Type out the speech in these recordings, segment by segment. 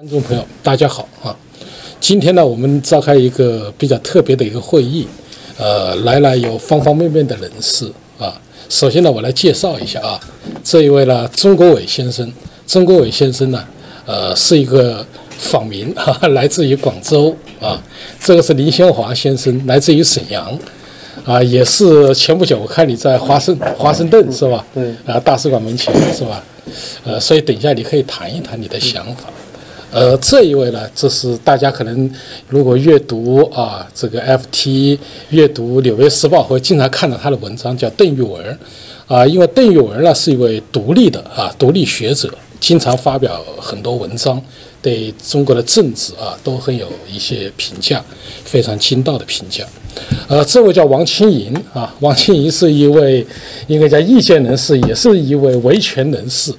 观众朋友，大家好啊！今天呢，我们召开一个比较特别的一个会议，呃，来了有方方面面的人士啊。首先呢，我来介绍一下啊，这一位呢，钟国伟先生。钟国伟先生呢，呃，是一个访民 哈、啊，来自于广州啊。这个是林先华先生，来自于沈阳啊，也是前不久我看你在华盛华盛顿是吧？对啊，大使馆门前是吧？呃，所以等一下你可以谈一谈你的想法。呃，这一位呢，这是大家可能如果阅读啊这个 FT，阅读《纽约时报》会经常看到他的文章，叫邓玉文，啊，因为邓玉文呢是一位独立的啊独立学者，经常发表很多文章，对中国的政治啊都很有一些评价，非常精到的评价。呃，这位叫王清银啊，王清银是一位应该叫意见人士，也是一位维权人士，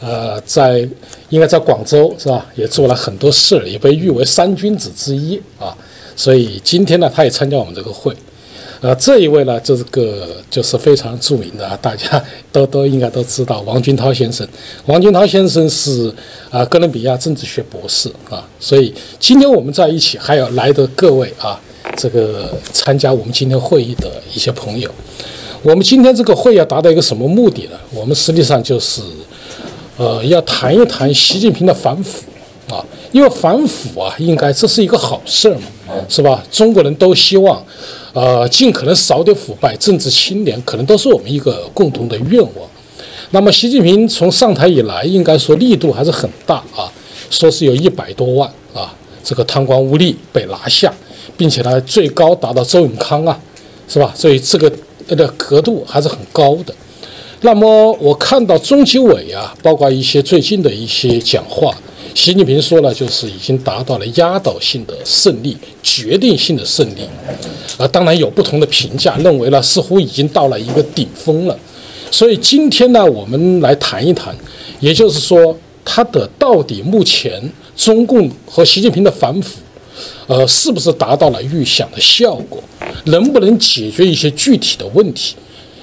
呃，在应该在广州是吧，也做了很多事，也被誉为三君子之一啊。所以今天呢，他也参加我们这个会。呃，这一位呢，这个就是非常著名的，大家都都应该都知道王军涛先生。王军涛先生是啊哥伦比亚政治学博士啊，所以今天我们在一起，还有来的各位啊。这个参加我们今天会议的一些朋友，我们今天这个会要达到一个什么目的呢？我们实际上就是，呃，要谈一谈习近平的反腐啊，因为反腐啊，应该这是一个好事儿嘛，是吧？中国人都希望，呃，尽可能少点腐败，政治清廉，可能都是我们一个共同的愿望。那么，习近平从上台以来，应该说力度还是很大啊，说是有一百多万啊，这个贪官污吏被拿下。并且呢，最高达到周永康啊，是吧？所以这个的额度还是很高的。那么我看到中纪委啊，包括一些最近的一些讲话，习近平说了，就是已经达到了压倒性的胜利、决定性的胜利。啊，当然有不同的评价，认为呢似乎已经到了一个顶峰了。所以今天呢，我们来谈一谈，也就是说，他的到底目前中共和习近平的反腐。呃，是不是达到了预想的效果？能不能解决一些具体的问题？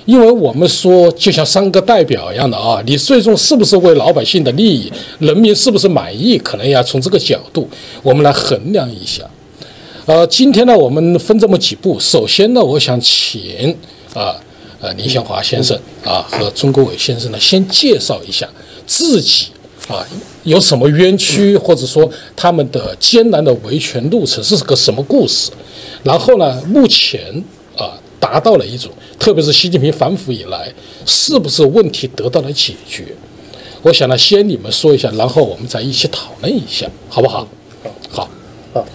因为我们说，就像三个代表一样的啊，你最终是不是为老百姓的利益，人民是不是满意，可能要从这个角度我们来衡量一下。呃，今天呢，我们分这么几步。首先呢，我想请啊呃林宪华先生啊和钟国伟先生呢，先介绍一下自己。啊，有什么冤屈，或者说他们的艰难的维权路程是个什么故事？然后呢，目前啊达到了一种，特别是习近平反腐以来，是不是问题得到了解决？我想呢，先你们说一下，然后我们再一起讨论一下，好不好？好，好，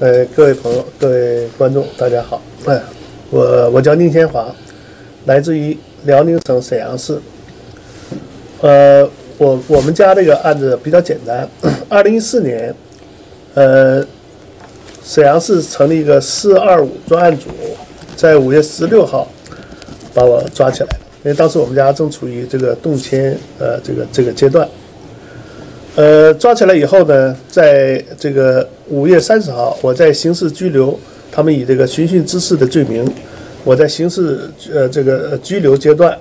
呃，各位朋友，各位观众，大家好，哎，我我叫宁先华，来自于辽宁省沈阳市，呃。我我们家这个案子比较简单。二零一四年，呃，沈阳市成立一个“四二五”专案组，在五月十六号把我抓起来因为当时我们家正处于这个动迁呃这个这个阶段。呃，抓起来以后呢，在这个五月三十号，我在刑事拘留，他们以这个寻衅滋事的罪名，我在刑事呃这个拘留阶段，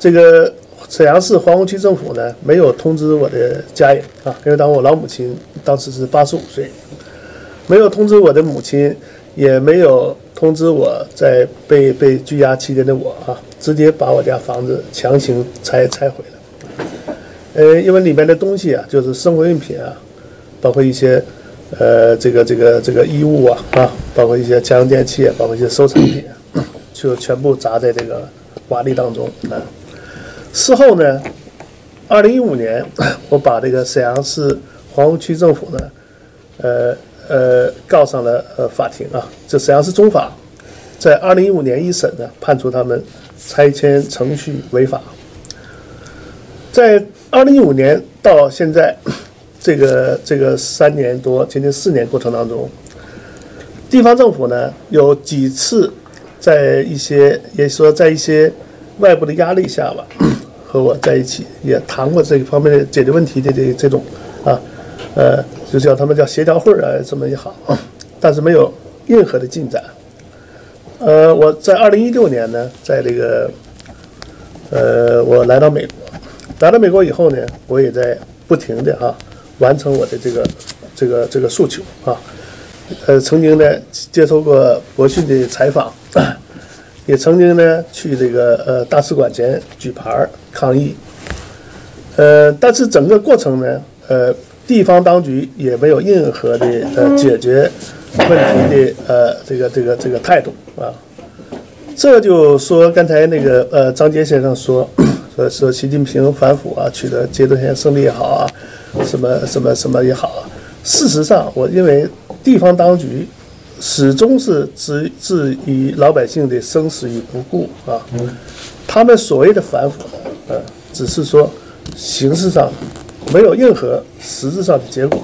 这个。沈阳市皇姑区政府呢，没有通知我的家人啊，因为当我老母亲当时是八十五岁，没有通知我的母亲，也没有通知我在被被拘押期间的我啊，直接把我家房子强行拆拆毁了。呃，因为里面的东西啊，就是生活用品啊，包括一些呃这个这个这个衣物啊啊，包括一些家用电器啊，包括一些收藏品，就全部砸在这个瓦砾当中啊。事后呢，二零一五年，我把这个沈阳市黄洪区政府呢，呃呃告上了呃法庭啊。这沈阳市中法在二零一五年一审呢，判处他们拆迁程序违法。在二零一五年到现在这个这个三年多接近四年过程当中，地方政府呢有几次在一些也说在一些外部的压力下吧。和我在一起也谈过这一方面的解决问题的这这种啊，呃，就叫他们叫协调会啊，这么一行，但是没有任何的进展。呃，我在二零一六年呢，在这个呃，我来到美国，来到美国以后呢，我也在不停的哈完成我的这个这个这个诉求啊。呃，曾经呢接受过博讯的采访，也曾经呢去这个呃大使馆前举牌抗议。呃，但是整个过程呢，呃，地方当局也没有任何的呃解决问题的呃这个这个这个态度啊。这就说刚才那个呃张杰先生说说说习近平反腐啊，取得阶段性胜利也好啊，什么什么什么也好啊。事实上，我认为地方当局始终是置置于老百姓的生死于不顾啊。他们所谓的反腐，呃，只是说。形式上没有任何实质上的结果，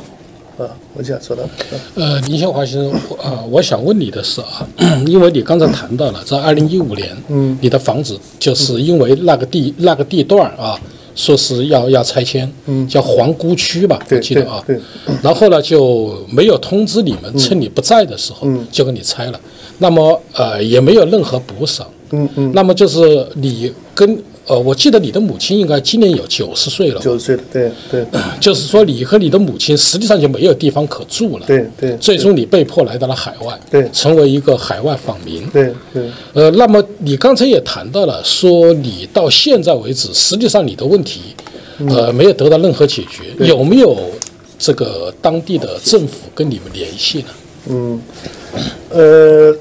啊，我想说的。呃，林先华先生，啊，我想问你的是啊，因为你刚才谈到了在二零一五年，嗯，你的房子就是因为那个地那个地段啊，说是要要拆迁，嗯，叫皇姑区吧，我记得啊，对，然后呢就没有通知你们，趁你不在的时候，嗯，就给你拆了，那么呃也没有任何补偿，嗯嗯，那么就是你跟。呃，我记得你的母亲应该今年有九十岁了。九十岁了，对对。就是说，你和你的母亲实际上就没有地方可住了。对对。最终你被迫来到了海外。对。成为一个海外访民。对对。呃，那么你刚才也谈到了，说你到现在为止，实际上你的问题，呃，没有得到任何解决。有没有这个当地的政府跟你们联系呢？嗯，呃，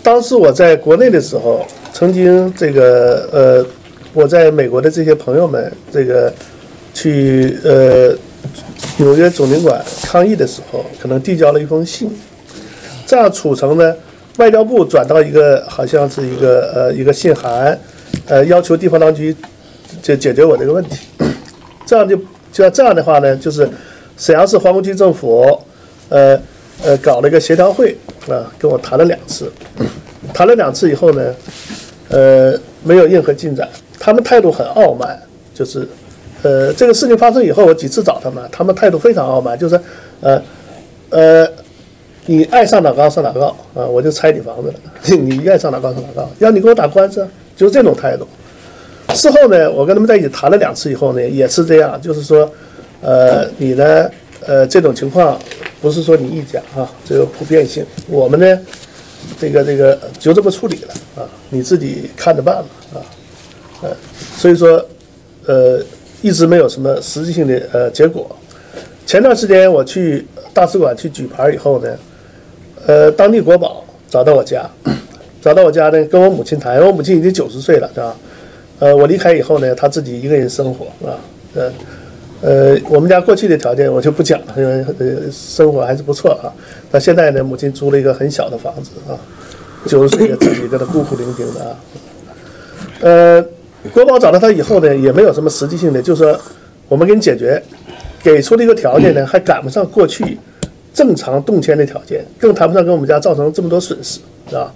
当时我在国内的时候。曾经这个呃，我在美国的这些朋友们，这个去呃纽约总领馆抗议的时候，可能递交了一封信，这样促成呢，外交部转到一个好像是一个呃一个信函，呃要求地方当局解解决我这个问题，这样就就要这样的话呢，就是沈阳市皇姑区政府呃呃搞了一个协调会啊，跟我谈了两次，谈了两次以后呢。呃，没有任何进展，他们态度很傲慢，就是，呃，这个事情发生以后，我几次找他们，他们态度非常傲慢，就是，呃，呃，你爱上哪告上哪告啊，我就拆你房子了，你爱上哪告上哪告，要你给我打官司，就是这种态度。事后呢，我跟他们在一起谈了两次以后呢，也是这样，就是说，呃，你呢，呃，这种情况不是说你一家啊，这个普遍性，我们呢。这个这个就这么处理了啊，你自己看着办吧啊，呃，所以说，呃，一直没有什么实质性的呃结果。前段时间我去大使馆去举牌以后呢，呃，当地国宝找到我家，找到我家呢，跟我母亲谈，我母亲已经九十岁了，是吧？呃，我离开以后呢，她自己一个人生活啊，呃。呃，我们家过去的条件我就不讲了，因为呃生活还是不错啊。那现在呢，母亲租了一个很小的房子啊，九十岁的自己在那孤苦伶仃的啊。呃，国宝找到他以后呢，也没有什么实际性的，就是说我们给你解决，给出的一个条件呢，还赶不上过去正常动迁的条件，更谈不上给我们家造成这么多损失，是吧？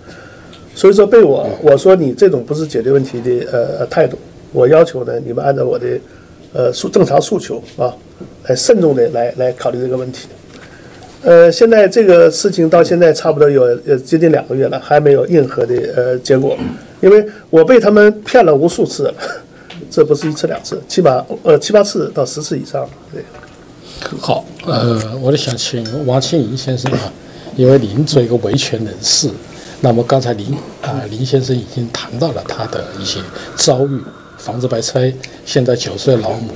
所以说被我我说你这种不是解决问题的呃态度，我要求呢，你们按照我的。呃，诉正常诉求啊，来慎重的来来考虑这个问题。呃，现在这个事情到现在差不多有呃接近两个月了，还没有任何的呃结果。因为我被他们骗了无数次了，这不是一次两次，起码呃七八次到十次以上。对。好，呃，我就想请王庆怡先生啊，因为您作为一个维权人士，那么刚才林啊林先生已经谈到了他的一些遭遇。房子白拆，现在九岁老母，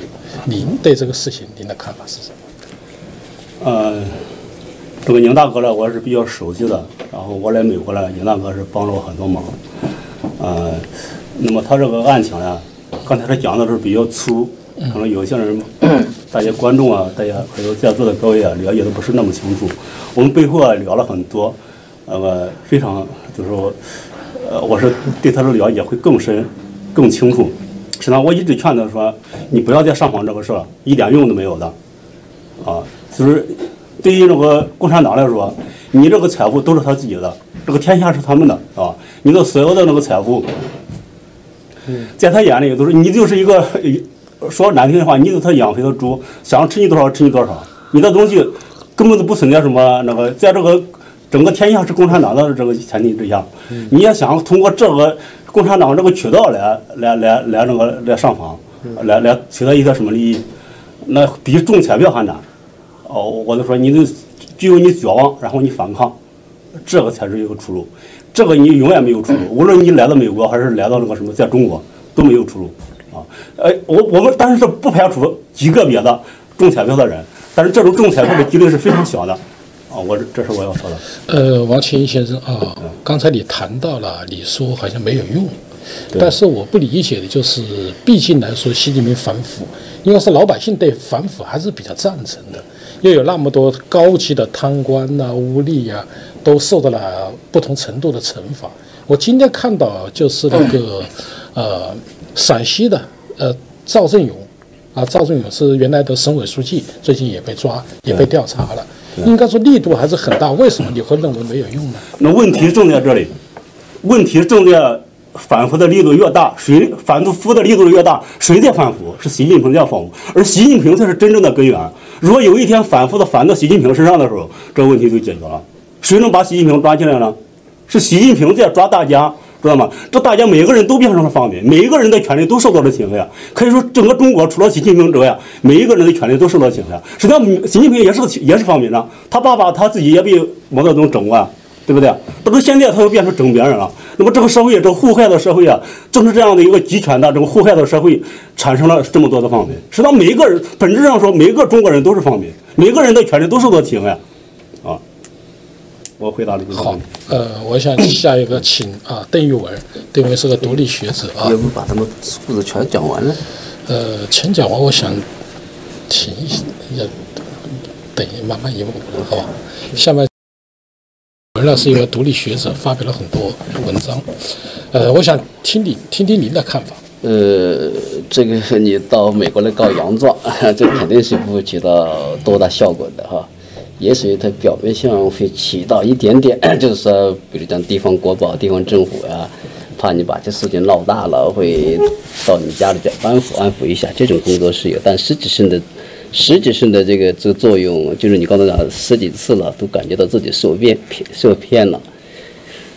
您对这个事情您的看法是什么？呃，这个宁大哥呢，我是比较熟悉的。然后我来美国呢，宁大哥是帮了我很多忙。呃，那么他这个案情呢，刚才他讲的是比较粗，可能有些人、大家观众啊，大家还有在座的各位啊，了解的不是那么清楚。我们背后啊聊了很多，那么非常就是说，呃，我是对他的了解会更深、更清楚。实际上，我一直劝他说：“你不要再上访这个事儿，一点用都没有的。”啊，就是对于那个共产党来说，你这个财富都是他自己的，这个天下是他们的，啊，你的所有的那个财富，在他眼里都是你就是一个说难听的话，你就是他养肥的猪，想吃你多少吃你多少，你的东西根本就不存在什么那个，在这个整个天下是共产党的这个前提之下，你要想通过这个。共产党这个渠道来来来来那个来上访，来来取得一些什么利益？那比中彩票还难。哦，我就说你就只有你绝望，然后你反抗，这个才是一个出路。这个你永远没有出路，无论你来到美国还是来到那个什么，在中国都没有出路啊。哎，我我们但是不排除极个别的中彩票的人，但是这种中彩票的几率是非常小的啊。我这这是我要说的。呃，王清先生啊，刚才你谈到了，你说好像没有用，但是我不理解的就是，毕竟来说，习近平反腐，应该是老百姓对反腐还是比较赞成的。又有那么多高级的贪官呐、污吏呀，都受到了不同程度的惩罚。我今天看到就是那个，呃，陕西的呃赵正勇，啊，赵正勇是原来的省委书记，最近也被抓，也被调查了。应该说力度还是很大。为什么你会认为没有用呢？那问题正在这里，问题正在。反腐的力度越大，谁反腐的力度越大，谁在反腐？是习近平在反腐，而习近平才是真正的根源。如果有一天反腐的反到习近平身上的时候，这个问题就解决了。谁能把习近平抓起来呢？是习近平在抓大家，知道吗？这大家每个人都变成了方民，每一个人的权利都受到了侵害。可以说，整个中国除了习近平之外，每一个人的权利都受到侵害。实际上，习近平也是也是方民呢，他爸爸他自己也被毛泽东整过。对不对？但是现在他又变成整别人了。那么这个社会，这个互害的社会啊，正是这样的一个集权的这个互害的社会，产生了这么多的方面。实际上，每一个人本质上说，每一个中国人都是方面，每个人的权利都受到侵害。啊，我回答了这个好，呃，我想下一个请啊，邓玉文，邓玉文是个独立学者啊。要不把他们故事全讲完了？呃，全讲完，我想停一下，等一慢慢一步，好吧？下面。文老师一个独立学者，发表了很多文章。呃，我想听你听听您的看法。呃，这个你到美国来告洋状，这肯定是不会起到多大效果的哈。也许它表面上会起到一点点，就是说，比如讲地方国宝、地方政府呀，怕你把这事情闹大了，会到你家里再安抚安抚一下，这种工作是有，但实质性的。实质性的这个这个作用，就是你刚才讲十几次了，都感觉到自己受骗受骗了，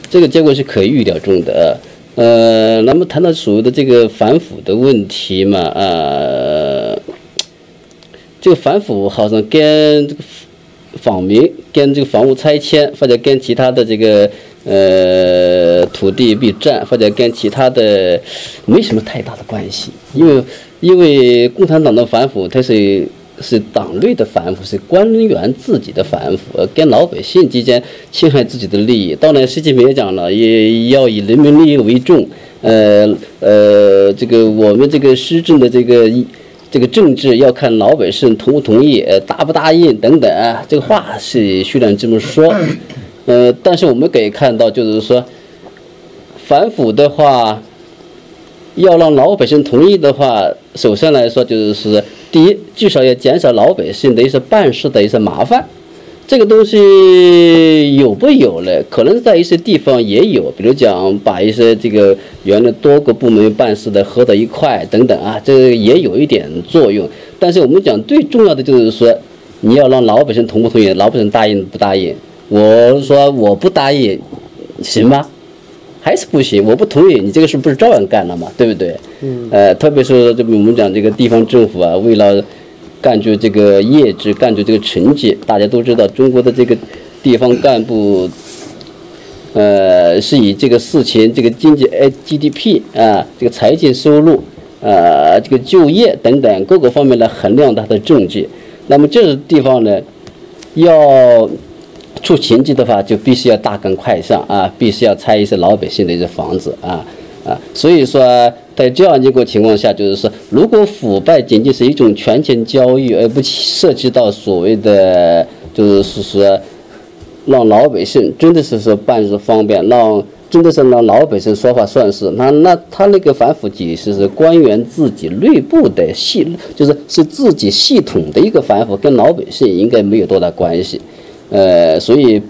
这个结果是可以预料中的。呃，那么谈到所谓的这个反腐的问题嘛，呃，这个反腐好像跟这个访民、跟这个房屋拆迁，或者跟其他的这个呃土地被占，或者跟其他的没什么太大的关系，因为因为共产党的反腐，它是。是党内的反腐，是官员自己的反腐，跟老百姓之间侵害自己的利益。当然，习近平也讲了，也要以人民利益为重。呃呃，这个我们这个施政的这个这个政治要看老百姓同不同意，呃，答不答应等等。这个话是虽然这么说，呃，但是我们可以看到，就是说反腐的话，要让老百姓同意的话，首先来说就是。第一，至少要减少老百姓的一些办事的一些麻烦，这个东西有不有嘞？可能在一些地方也有，比如讲把一些这个原来多个部门办事的合到一块等等啊，这也有一点作用。但是我们讲最重要的就是说，你要让老百姓同不同意，老百姓答应不答应？我说我不答应，行吗？还是不行，我不同意，你这个事不是照样干了吗？对不对？嗯。呃，特别是这个我们讲这个地方政府啊，为了干出这个业绩，干出这个成绩，大家都知道，中国的这个地方干部，呃，是以这个事情、这个经济、哎 GDP 啊，这个财政收入，呃，这个就业等等各个方面来衡量他的政绩。那么这个地方呢，要。出成绩的话，就必须要大干快上啊，必须要拆一些老百姓的一些房子啊啊，所以说在这样一个情况下，就是说，如果腐败仅仅是一种权钱交易，而不涉及到所谓的就是说让老百姓真的是说办事方便，让真的是让老百姓说话算事，那那他那个反腐其实是官员自己内部的系，就是是自己系统的一个反腐，跟老百姓应该没有多大关系。呃，所以，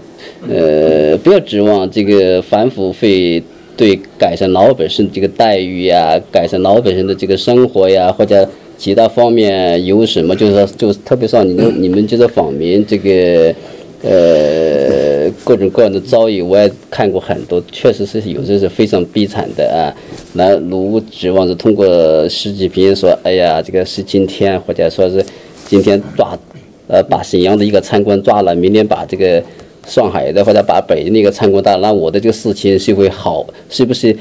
呃，不要指望这个反腐会对改善老百姓这个待遇呀，改善老百姓的这个生活呀，或者其他方面有什么，就是说，就特别像你们你们这个访民这个，呃，各种各样的遭遇，我也看过很多，确实是有些是非常悲惨的啊。那如指望着通过习近平说，哎呀，这个是今天，或者说是。今天抓，呃，把沈阳的一个参官抓了，明天把这个上海的或者把北京那个参官抓了，那我的这个事情是会好，是不是？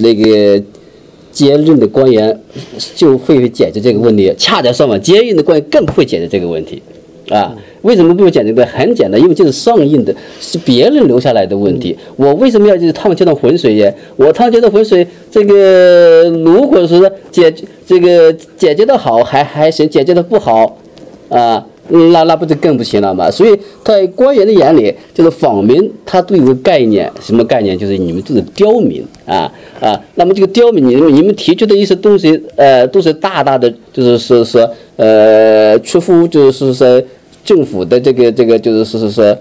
那个接任的官员就会解决这个问题，恰恰相反，接任的官员更不会解决这个问题，啊，为什么不会解决呢？很简单，因为这是上映的，是别人留下来的问题，我为什么要就是趟这趟浑水呀？我趟这趟浑水，这个如果是解决这个解决的好还还行，解决的不好，啊。那那不就更不行了吗？所以在官员的眼里，就是访民，他都有个概念，什么概念？就是你们都是刁民啊啊！那么这个刁民，你们你们提出的一些东西，呃，都是大大的，就是是说呃，出乎就是说政府的这个这个，就是说是说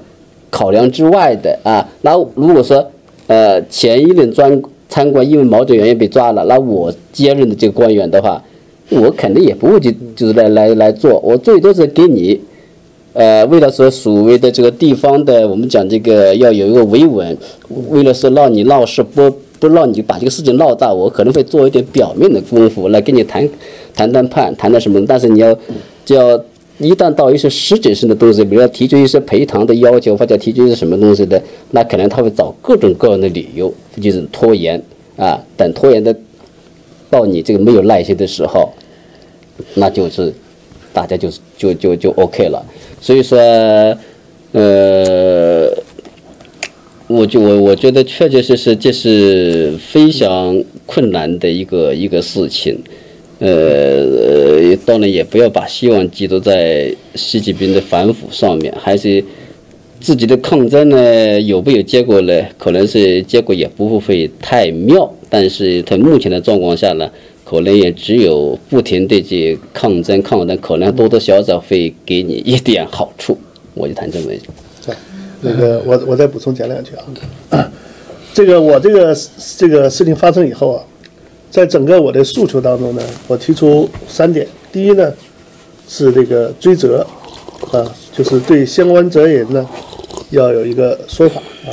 考量之外的啊。那如果说呃前一任专参观因为某种原因被抓了，那我接任的这个官员的话。我肯定也不会去，就是来来来做，我最多是给你，呃，为了说所谓的这个地方的，我们讲这个要有一个维稳，为了说让你闹事不不让你把这个事情闹大，我可能会做一点表面的功夫来跟你谈谈谈判，谈谈什么，但是你要就要一旦到一些实质性的东西，比如说提出一些赔偿的要求或者提出一些什么东西的，那可能他会找各种各样的理由，就是拖延啊，等拖延的。到你这个没有耐心的时候，那就是大家就是就就就 OK 了。所以说，呃，我就我我觉得确确实实这是非常困难的一个一个事情。呃，当然也不要把希望寄托在习近平的反腐上面，还是自己的抗争呢？有没有结果呢？可能是结果也不会太妙。但是在目前的状况下呢，可能也只有不停地去抗争抗争，可能多多少少会给你一点好处。我就谈这么一句。那个我我再补充讲两句啊。这个我这个这个事情发生以后啊，在整个我的诉求当中呢，我提出三点。第一呢，是这个追责啊，就是对相关责任人呢要有一个说法啊。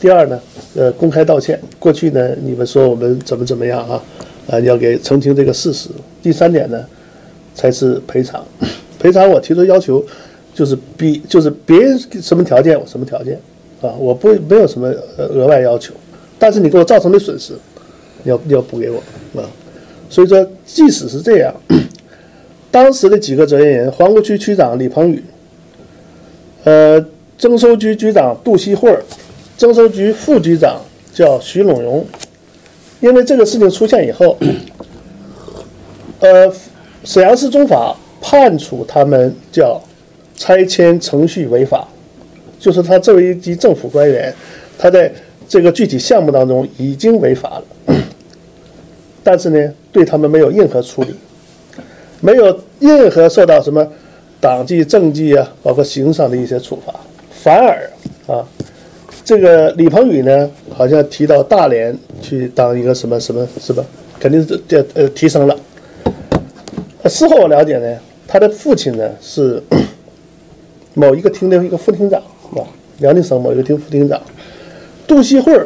第二呢。呃，公开道歉。过去呢，你们说我们怎么怎么样啊？啊，要给澄清这个事实。第三点呢，才是赔偿。赔偿我提出要求，就是比就是别人什么条件我什么条件啊，我不没有什么额外要求。但是你给我造成的损失，要要补给我啊。所以说，即使是这样，当时的几个责任人：皇姑区区长李鹏宇，呃，征收局局长杜锡慧。征收局副局长叫徐龙荣，因为这个事情出现以后，呃，沈阳市中法判处他们叫拆迁程序违法，就是他作为一级政府官员，他在这个具体项目当中已经违法了，但是呢，对他们没有任何处理，没有任何受到什么党纪政纪啊，包括刑上的一些处罚，反而啊。这个李鹏宇呢，好像提到大连去当一个什么什么，是吧？肯定是这呃提升了。事后我了解呢，他的父亲呢是 某一个厅的一个副厅长，是吧？辽宁省某一个厅副厅长。杜锡慧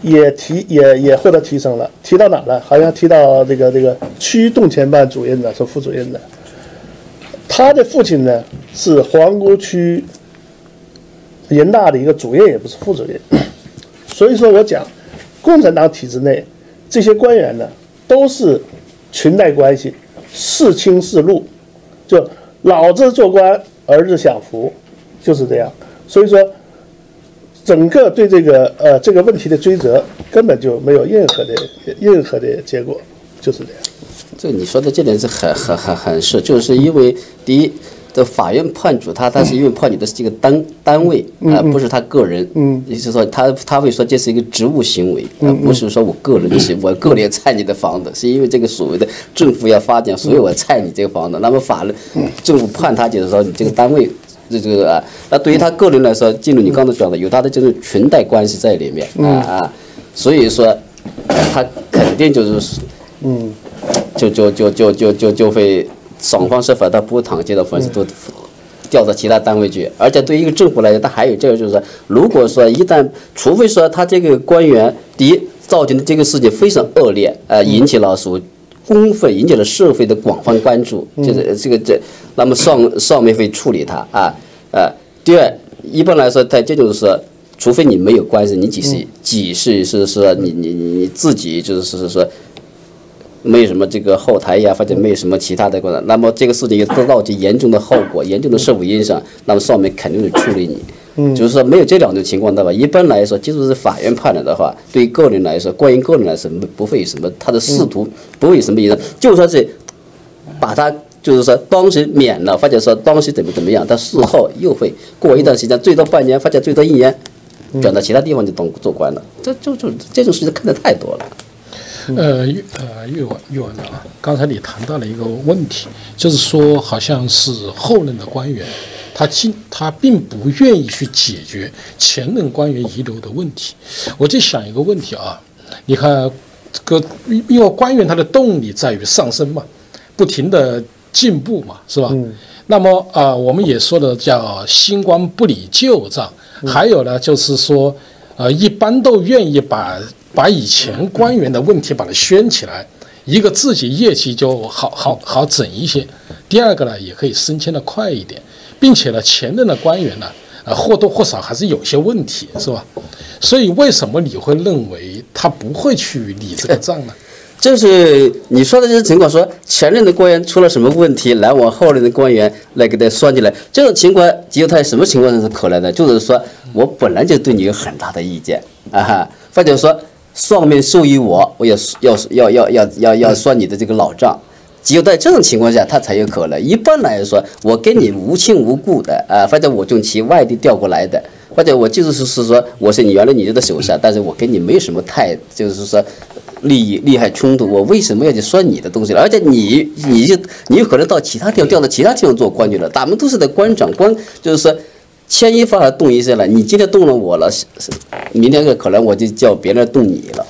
也提也也获得提升了，提到哪了？好像提到这个这个区动迁办主任的，是副主任的。他的父亲呢是皇姑区。人大的一个主任也不是副主任，所以说我讲，共产党体制内这些官员呢，都是裙带关系，是亲是禄，就老子做官，儿子享福，就是这样。所以说，整个对这个呃这个问题的追责，根本就没有任何的任何的结果，就是这样。这你说的这点是很很很很是，就是因为第一。这法院判处他，他是因为判你的是这个单单位啊，不是他个人。嗯，也就是说，他他会说这是一个职务行为，而不是说我个人行，我个人拆你的房子，是因为这个所谓的政府要发展，所以我拆你这个房子。那么法律政府判他就是说你这个单位这这个啊，那对于他个人来说，进入你刚才讲的，有他的这种裙带关系在里面啊啊，所以说他肯定就是嗯，就就就就就就就会。双方是否他不躺接的粉丝都调到其他单位去，而且对于一个政府来讲，他还有这个就是说，如果说一旦，除非说他这个官员第一造成的这个事情非常恶劣，呃，引起了所公愤引起了社会的广泛关注，就是这个这，那么上上面会处理他啊呃，第二，一般来说，在这种是，除非你没有官司，你只是只是是是，你你你你自己就是是说。没有什么这个后台呀，或者没有什么其他的过程，那么这个事情又得到极严重的后果、严重的社会影响，那么上面肯定会处理你。嗯，就是说没有这两种情况的话，一般来说，即使是法院判了的话，对于个人来说，关于个人来说，不会有什么他的仕途不会有什么影响。就算是把他就是说当时免了，或者说当时怎么怎么样，他事后又会过一段时间，最多半年或者最多一年，转到其他地方就当做官了。这就就这种事情看的太多了。呃，岳呃岳文岳文长啊，刚才你谈到了一个问题，就是说好像是后任的官员，他竟他并不愿意去解决前任官员遗留的问题。我就想一个问题啊，你看这个，因为官员他的动力在于上升嘛，不停的进步嘛，是吧？那么啊，我们也说的叫新官不理旧账，还有呢，就是说，呃，一般都愿意把。把以前官员的问题把它宣起来，一个自己业绩就好好好整一些。第二个呢，也可以升迁的快一点，并且呢，前任的官员呢，呃，或多或少还是有些问题，是吧？所以为什么你会认为他不会去理这个账呢？就是你说的这些情况，说前任的官员出了什么问题，来往后任的官员来给他算进来，这种情况只有他什么情况是可能的？就是说我本来就对你有很大的意见啊，或者说。上面授予我，我也要要要要要要算你的这个老账，只有在这种情况下，他才有可能。一般来说，我跟你无亲无故的啊，或者我从其外地调过来的，或者我就是是说我是你原来你的手下，但是我跟你没什么太就是说利益利害冲突，我为什么要去算你的东西？而且你你就你有可能到其他地方调到其他地方做官去了，咱们都是在官场官，就是说。牵一发而动一切了，你今天动了我了，明天可能我就叫别人动你了，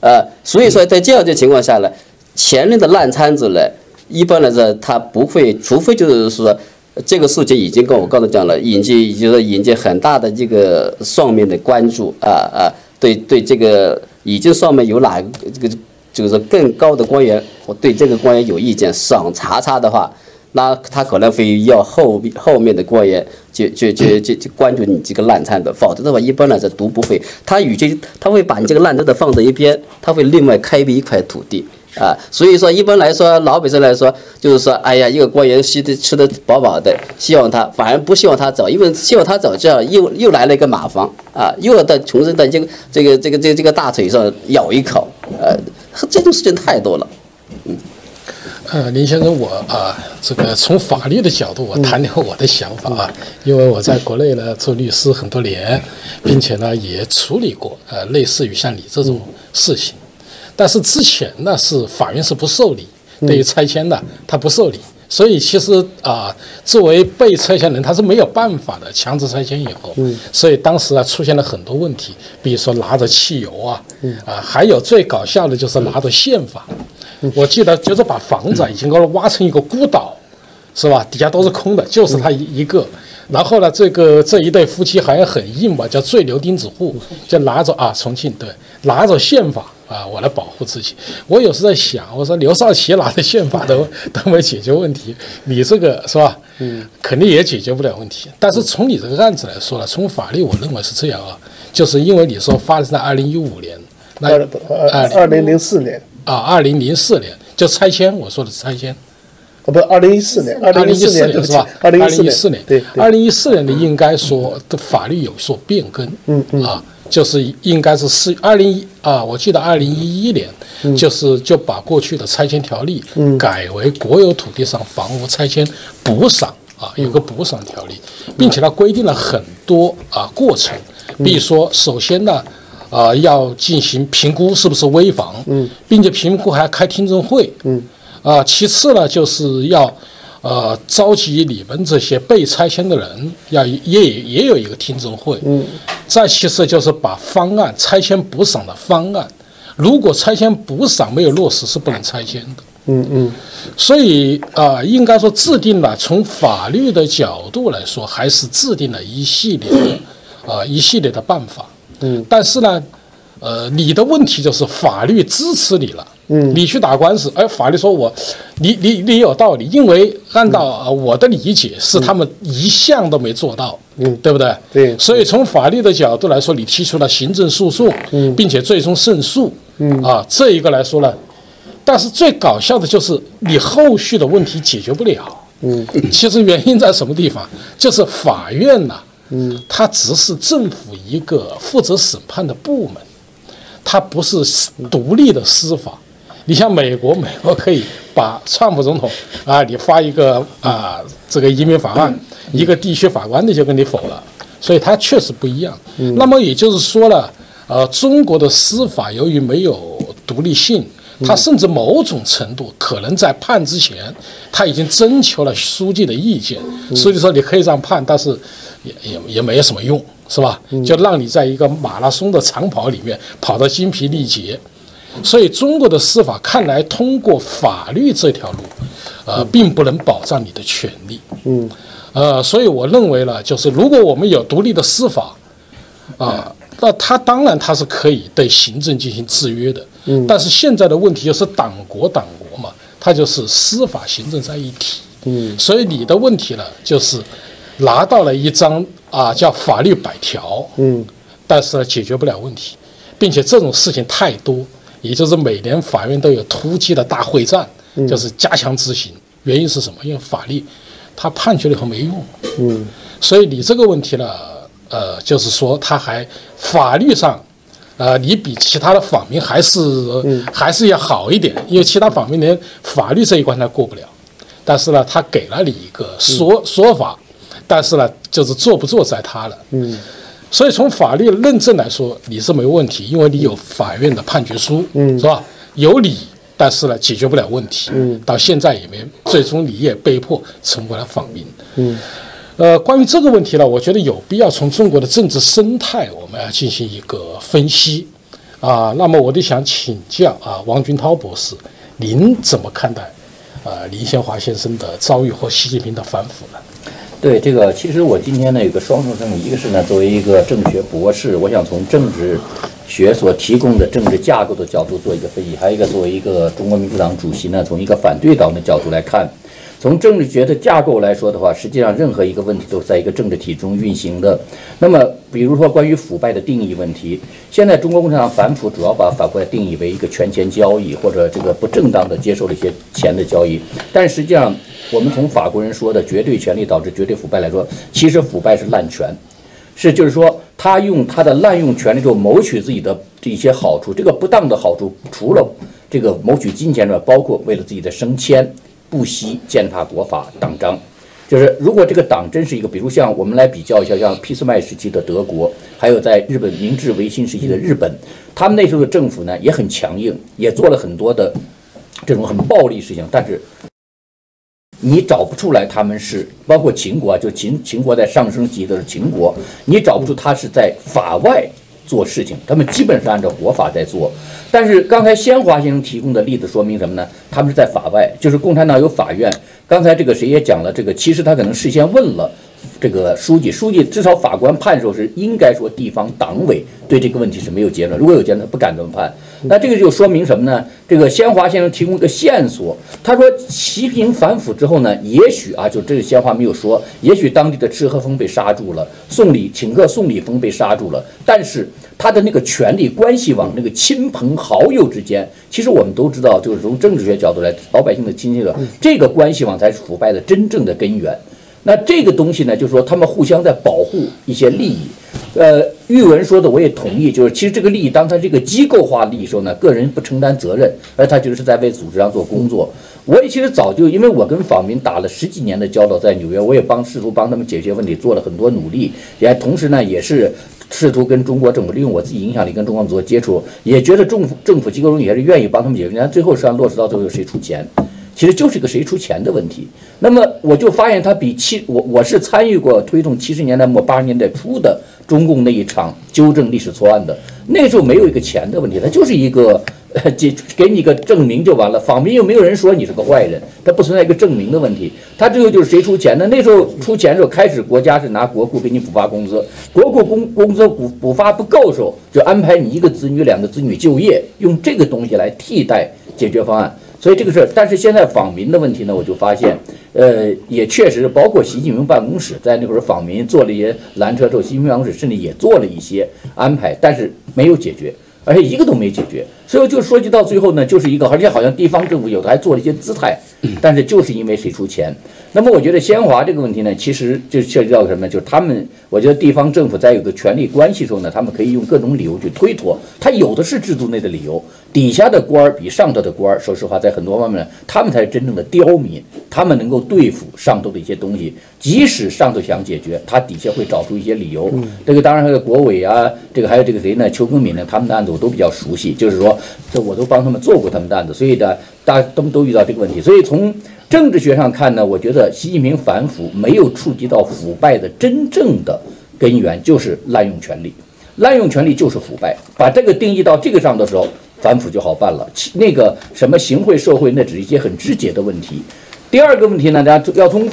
呃，所以说在这样的情况下呢，前任的烂摊子呢，一般来说他不会，除非就是说这个事情已经跟我刚才讲了，引起就是引起很大的这个上面的关注啊啊，对对这个已经上面有哪这个就是更高的官员，我对这个官员有意见，想查查的话。那他可能会要后后面的官员就就就就就关注你这个烂摊子，否则的话，一般来说都不会。他与其他会把你这个烂摊子放在一边，他会另外开辟一块土地啊。所以说，一般来说，老百姓来说，就是说，哎呀，一个官员吃的吃的饱饱的，希望他反而不希望他走，因为希望他走，这样又又来了一个麻烦啊，又要在穷人的这个这个这个这个这个大腿上咬一口，呃，这种事情太多了，嗯。呃，林先生，我啊，这个从法律的角度，我谈谈我的想法啊，因为我在国内呢做律师很多年，并且呢也处理过呃类似于像你这种事情，但是之前呢是法院是不受理，对于拆迁的他不受理，所以其实啊作为被拆迁人他是没有办法的强制拆迁以后，所以当时啊出现了很多问题，比如说拿着汽油啊，啊还有最搞笑的就是拿着宪法。我记得就是把房子已经给我挖成一个孤岛，是吧？底下都是空的，就是他一一个。然后呢，这个这一对夫妻好像很硬吧，叫最牛钉子户，就拿着啊，重庆对，拿着宪法啊，我来保护自己。我有时在想，我说刘少奇拿着宪法都 都没解决问题，你这个是吧？嗯，肯定也解决不了问题。但是从你这个案子来说呢，从法律我认为是这样啊，就是因为你说发生在二零一五年，那二二零零四年。啊，二零零四年就拆迁，我说的是拆迁，哦，不，二零一四年，二零一四年是吧？二零一四年，对，二零一四年的应该说的法律有所变更，嗯嗯，啊，就是应该是四二零一啊，我记得二零一一年，就是就把过去的拆迁条例改为国有土地上房屋拆迁补偿啊，有个补偿条例，并且它规定了很多啊过程，比如说首先呢。啊，要进行评估是不是危房，嗯，并且评估还要开听证会，嗯，啊，其次呢，就是要，呃，召集你们这些被拆迁的人，要也也有一个听证会，嗯，再其次就是把方案拆迁补偿的方案，如果拆迁补偿没有落实，是不能拆迁的，嗯嗯，所以啊，应该说制定了从法律的角度来说，还是制定了一系列的啊一系列的办法。嗯，但是呢，呃，你的问题就是法律支持你了，嗯，你去打官司，哎，法律说我，你你你有道理，因为按照呃我的理解是他们一项都没做到，嗯，对不对？对。所以从法律的角度来说，你提出了行政诉讼，嗯，并且最终胜诉，嗯。啊，这一个来说呢，但是最搞笑的就是你后续的问题解决不了，嗯，其实原因在什么地方？就是法院呐、嗯，它只是政府一个负责审判的部门。它不是独立的司法。你像美国，美国可以把川普总统啊，你发一个啊这个移民法案，一个地区法官的就给你否了，所以它确实不一样。那么也就是说呢，呃，中国的司法由于没有独立性，它甚至某种程度可能在判之前，他已经征求了书记的意见，书记说你可以这样判，但是也也也没有什么用，是吧？就让你在一个马拉松的长跑里面跑得精疲力竭。所以中国的司法看来通过法律这条路，呃，并不能保障你的权利。嗯，呃，所以我认为呢，就是如果我们有独立的司法，啊、那他当然他是可以对行政进行制约的。嗯，但是现在的问题就是党国党国嘛，它就是司法行政在一体。嗯，所以你的问题呢，就是拿到了一张啊叫法律百条，嗯，但是呢解决不了问题，并且这种事情太多，也就是每年法院都有突击的大会战，就是加强执行。原因是什么？因为法律他判决了以后没用，嗯，所以你这个问题呢，呃，就是说他还法律上。呃，你比其他的访民还是、还是要好一点，因为其他访民连法律这一关他过不了，但是呢，他给了你一个说、说法，但是呢，就是做不做在他了。嗯，所以从法律认证来说，你是没问题，因为你有法院的判决书，嗯，是吧？有理，但是呢，解决不了问题。嗯，到现在也没，最终你也被迫成为了访民。嗯。呃，关于这个问题呢，我觉得有必要从中国的政治生态，我们要进行一个分析啊。那么我就想请教啊，王军涛博士，您怎么看待啊林宪华先生的遭遇和习近平的反腐呢？对这个，其实我今天呢有个双重身份，一个是呢作为一个政学博士，我想从政治学所提供的政治架构的角度做一个分析；还有一个作为一个中国民主党主席呢，从一个反对党的角度来看。从政治学的架构来说的话，实际上任何一个问题都是在一个政治体中运行的。那么，比如说关于腐败的定义问题，现在中国共产党反腐主要把反腐败定义为一个权钱交易或者这个不正当的接受了一些钱的交易，但实际上我们从法国人说的绝对权力导致绝对腐败来说，其实腐败是滥权。是，就是说，他用他的滥用权力之后谋取自己的这一些好处。这个不当的好处，除了这个谋取金钱之外，包括为了自己的升迁，不惜践踏国法、党章。就是如果这个党真是一个，比如像我们来比较一下，像俾斯麦时期的德国，还有在日本明治维新时期的日本，他们那时候的政府呢也很强硬，也做了很多的这种很暴力事情，但是。你找不出来他们是包括秦国啊，就秦秦国在上升期的秦国，你找不出他是在法外做事情，他们基本是按照国法在做。但是刚才先华先生提供的例子说明什么呢？他们是在法外，就是共产党有法院。刚才这个谁也讲了，这个其实他可能事先问了这个书记，书记至少法官判的时候是应该说地方党委对这个问题是没有结论，如果有结论不敢这么判。那这个就说明什么呢？这个先华先生提供一个线索，他说习平反腐之后呢，也许啊，就这个先华没有说，也许当地的吃喝风被刹住了，宋礼请客宋礼峰被刹住了，但是他的那个权力关系网，那个亲朋好友之间，其实我们都知道，就是从政治学角度来，老百姓的亲戚的这个关系网才是腐败的真正的根源。那这个东西呢，就是说他们互相在保护一些利益。呃，玉文说的我也同意，就是其实这个利益，当它这个机构化利益时候呢，个人不承担责任，而他就是在为组织上做工作。我也其实早就，因为我跟访民打了十几年的交道，在纽约，我也帮试图帮他们解决问题，做了很多努力，也同时呢，也是试图跟中国政府利用我自己影响力跟中国做接触，也觉得政府政府机构中也是愿意帮他们解决，但最后实际上落实到最后谁出钱。其实就是个谁出钱的问题。那么我就发现他比七我我是参与过推动七十年代末八十年代初的中共那一场纠正历史错案的，那时候没有一个钱的问题，它就是一个。呃，给给你个证明就完了，访民又没有人说你是个坏人，它不存在一个证明的问题。他最后就是谁出钱呢？那时候出钱的时候，开始国家是拿国库给你补发工资，国库工工资补补发不够的时候，就安排你一个子女、两个子女就业，用这个东西来替代解决方案。所以这个事儿，但是现在访民的问题呢，我就发现，呃，也确实包括习近平办公室在那会儿访民做了一些拦车之后，习近平办公室甚至也做了一些安排，但是没有解决。而且一个都没解决，所以就说句到最后呢，就是一个，而且好像地方政府有的还做了一些姿态，但是就是因为谁出钱。那么我觉得先华这个问题呢，其实就涉及到什么？就是他们，我觉得地方政府在有个权力关系时候呢，他们可以用各种理由去推脱，他有的是制度内的理由。底下的官儿比上头的官儿，说实话，在很多方面，他们才是真正的刁民，他们能够对付上头的一些东西。即使上头想解决，他底下会找出一些理由。这个当然还有国委啊，这个还有这个谁呢？邱根敏呢？他们的案子我都比较熟悉，就是说，这我都帮他们做过他们的案子，所以呢，大家都都遇到这个问题。所以从政治学上看呢，我觉得习近平反腐没有触及到腐败的真正的根源，就是滥用权力。滥用权力就是腐败。把这个定义到这个上的时候，反腐就好办了。那个什么行贿受贿，那只是一些很直接的问题。第二个问题呢，大家要从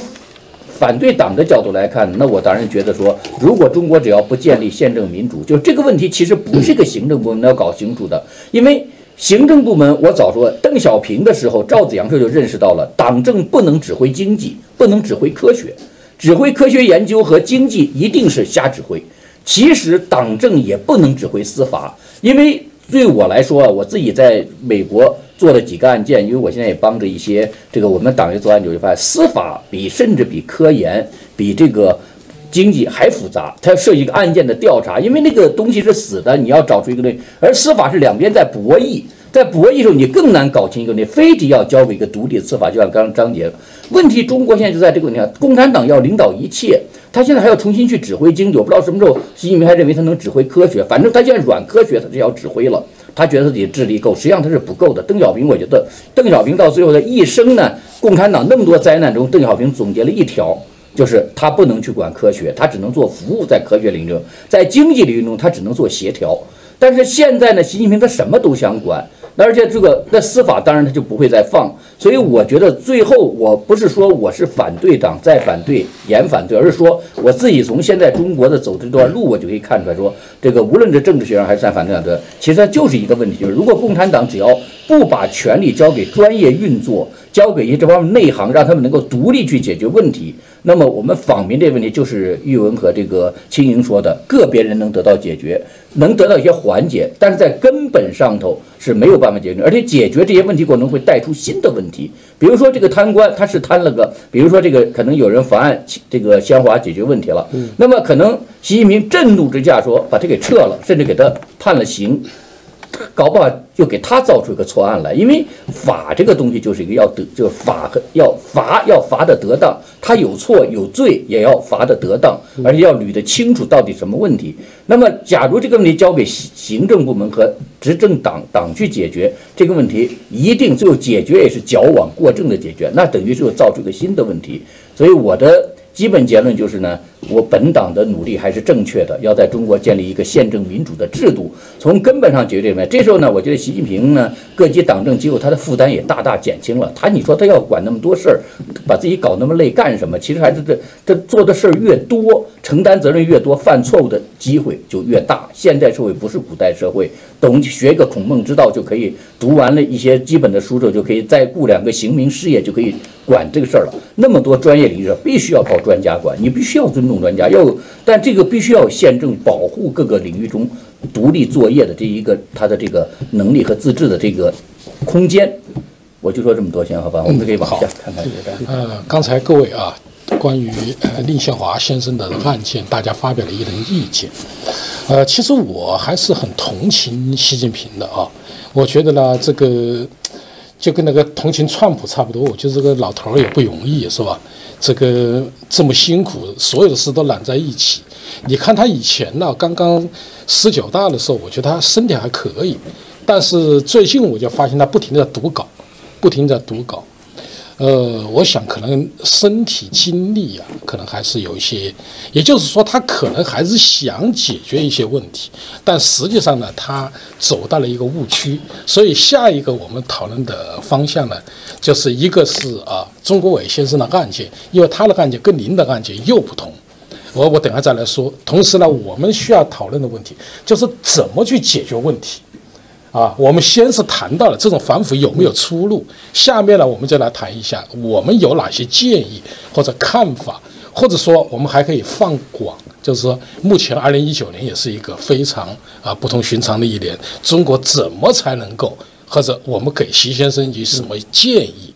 反对党的角度来看，那我当然觉得说，如果中国只要不建立宪政民主，就这个问题其实不是个行政部门要搞清楚的，因为。行政部门，我早说，邓小平的时候，赵子阳这就认识到了，党政不能指挥经济，不能指挥科学，指挥科学研究和经济一定是瞎指挥。其实党政也不能指挥司法，因为对我来说啊，我自己在美国做了几个案件，因为我现在也帮着一些这个我们党员做案，就会发现司法比甚至比科研比这个。经济还复杂，它要涉及一个案件的调查，因为那个东西是死的，你要找出一个东西，而司法是两边在博弈，在博弈的时候，你更难搞清一个东西，非得要交给一个独立的司法，就像刚刚张杰问题，中国现在就在这个问题上，共产党要领导一切，他现在还要重新去指挥经济，我不知道什么时候习近平还认为他能指挥科学，反正他现在软科学他就要指挥了，他觉得自己智力够，实际上他是不够的。邓小平，我觉得邓小平到最后的一生呢，共产党那么多灾难中，邓小平总结了一条。就是他不能去管科学，他只能做服务，在科学领域，在经济领域中，他只能做协调。但是现在呢，习近平他什么都想管。那而且这个那司法当然他就不会再放，所以我觉得最后我不是说我是反对党在反对严反对，而是说我自己从现在中国的走这段路，我就可以看出来说，这个无论是政治学上还是在反对党的，其实它就是一个问题，就是如果共产党只要不把权力交给专业运作，交给一些这方面内行，让他们能够独立去解决问题，那么我们访民这个问题就是玉文和这个青莹说的，个别人能得到解决，能得到一些缓解，但是在根本上头。是没有办法解决，而且解决这些问题过程会带出新的问题。比如说这个贪官，他是贪了个，比如说这个可能有人妨碍这个鲜花解决问题了，那么可能习近平震怒之下说把他给撤了，甚至给他判了刑。搞不好就给他造出一个错案来，因为法这个东西就是一个要得，就是法和要罚要罚的得当，他有错有罪也要罚的得当，而且要捋得清楚到底什么问题。那么，假如这个问题交给行政部门和执政党党去解决这个问题，一定最后解决也是矫枉过正的解决，那等于是又造出一个新的问题。所以我的。基本结论就是呢，我本党的努力还是正确的，要在中国建立一个宪政民主的制度，从根本上解决这问题。这时候呢，我觉得习近平呢，各级党政机构他的负担也大大减轻了。他你说他要管那么多事儿，把自己搞那么累干什么？其实还是这这做的事儿越多，承担责任越多，犯错误的机会就越大。现代社会不是古代社会，懂学个孔孟之道就可以，读完了一些基本的书之后就可以再雇两个刑名事业就可以。管这个事儿了，那么多专业领域必须要靠专家管，你必须要尊重专家，要但这个必须要宪政保护各个领域中独立作业的这一个他的这个能力和自治的这个空间。我就说这么多先，好吧？我们可以往下看看。呃，刚才各位啊，关于呃令宪华先生的案件，大家发表了一轮意见。呃，其实我还是很同情习近平的啊，我觉得呢，这个。就跟那个同情川普差不多，就这个老头也不容易，是吧？这个这么辛苦，所有的事都揽在一起。你看他以前呢，刚刚十九大的时候，我觉得他身体还可以，但是最近我就发现他不停的读稿，不停的读稿。呃，我想可能身体精力啊，可能还是有一些，也就是说，他可能还是想解决一些问题，但实际上呢，他走到了一个误区。所以下一个我们讨论的方向呢，就是一个是啊，钟国伟先生的案件，因为他的案件跟您的案件又不同。我我等下再来说。同时呢，我们需要讨论的问题就是怎么去解决问题。啊，我们先是谈到了这种反腐有没有出路，下面呢，我们就来谈一下我们有哪些建议或者看法，或者说我们还可以放广，就是说，目前二零一九年也是一个非常啊不同寻常的一年，中国怎么才能够，或者我们给习先生有什么建议？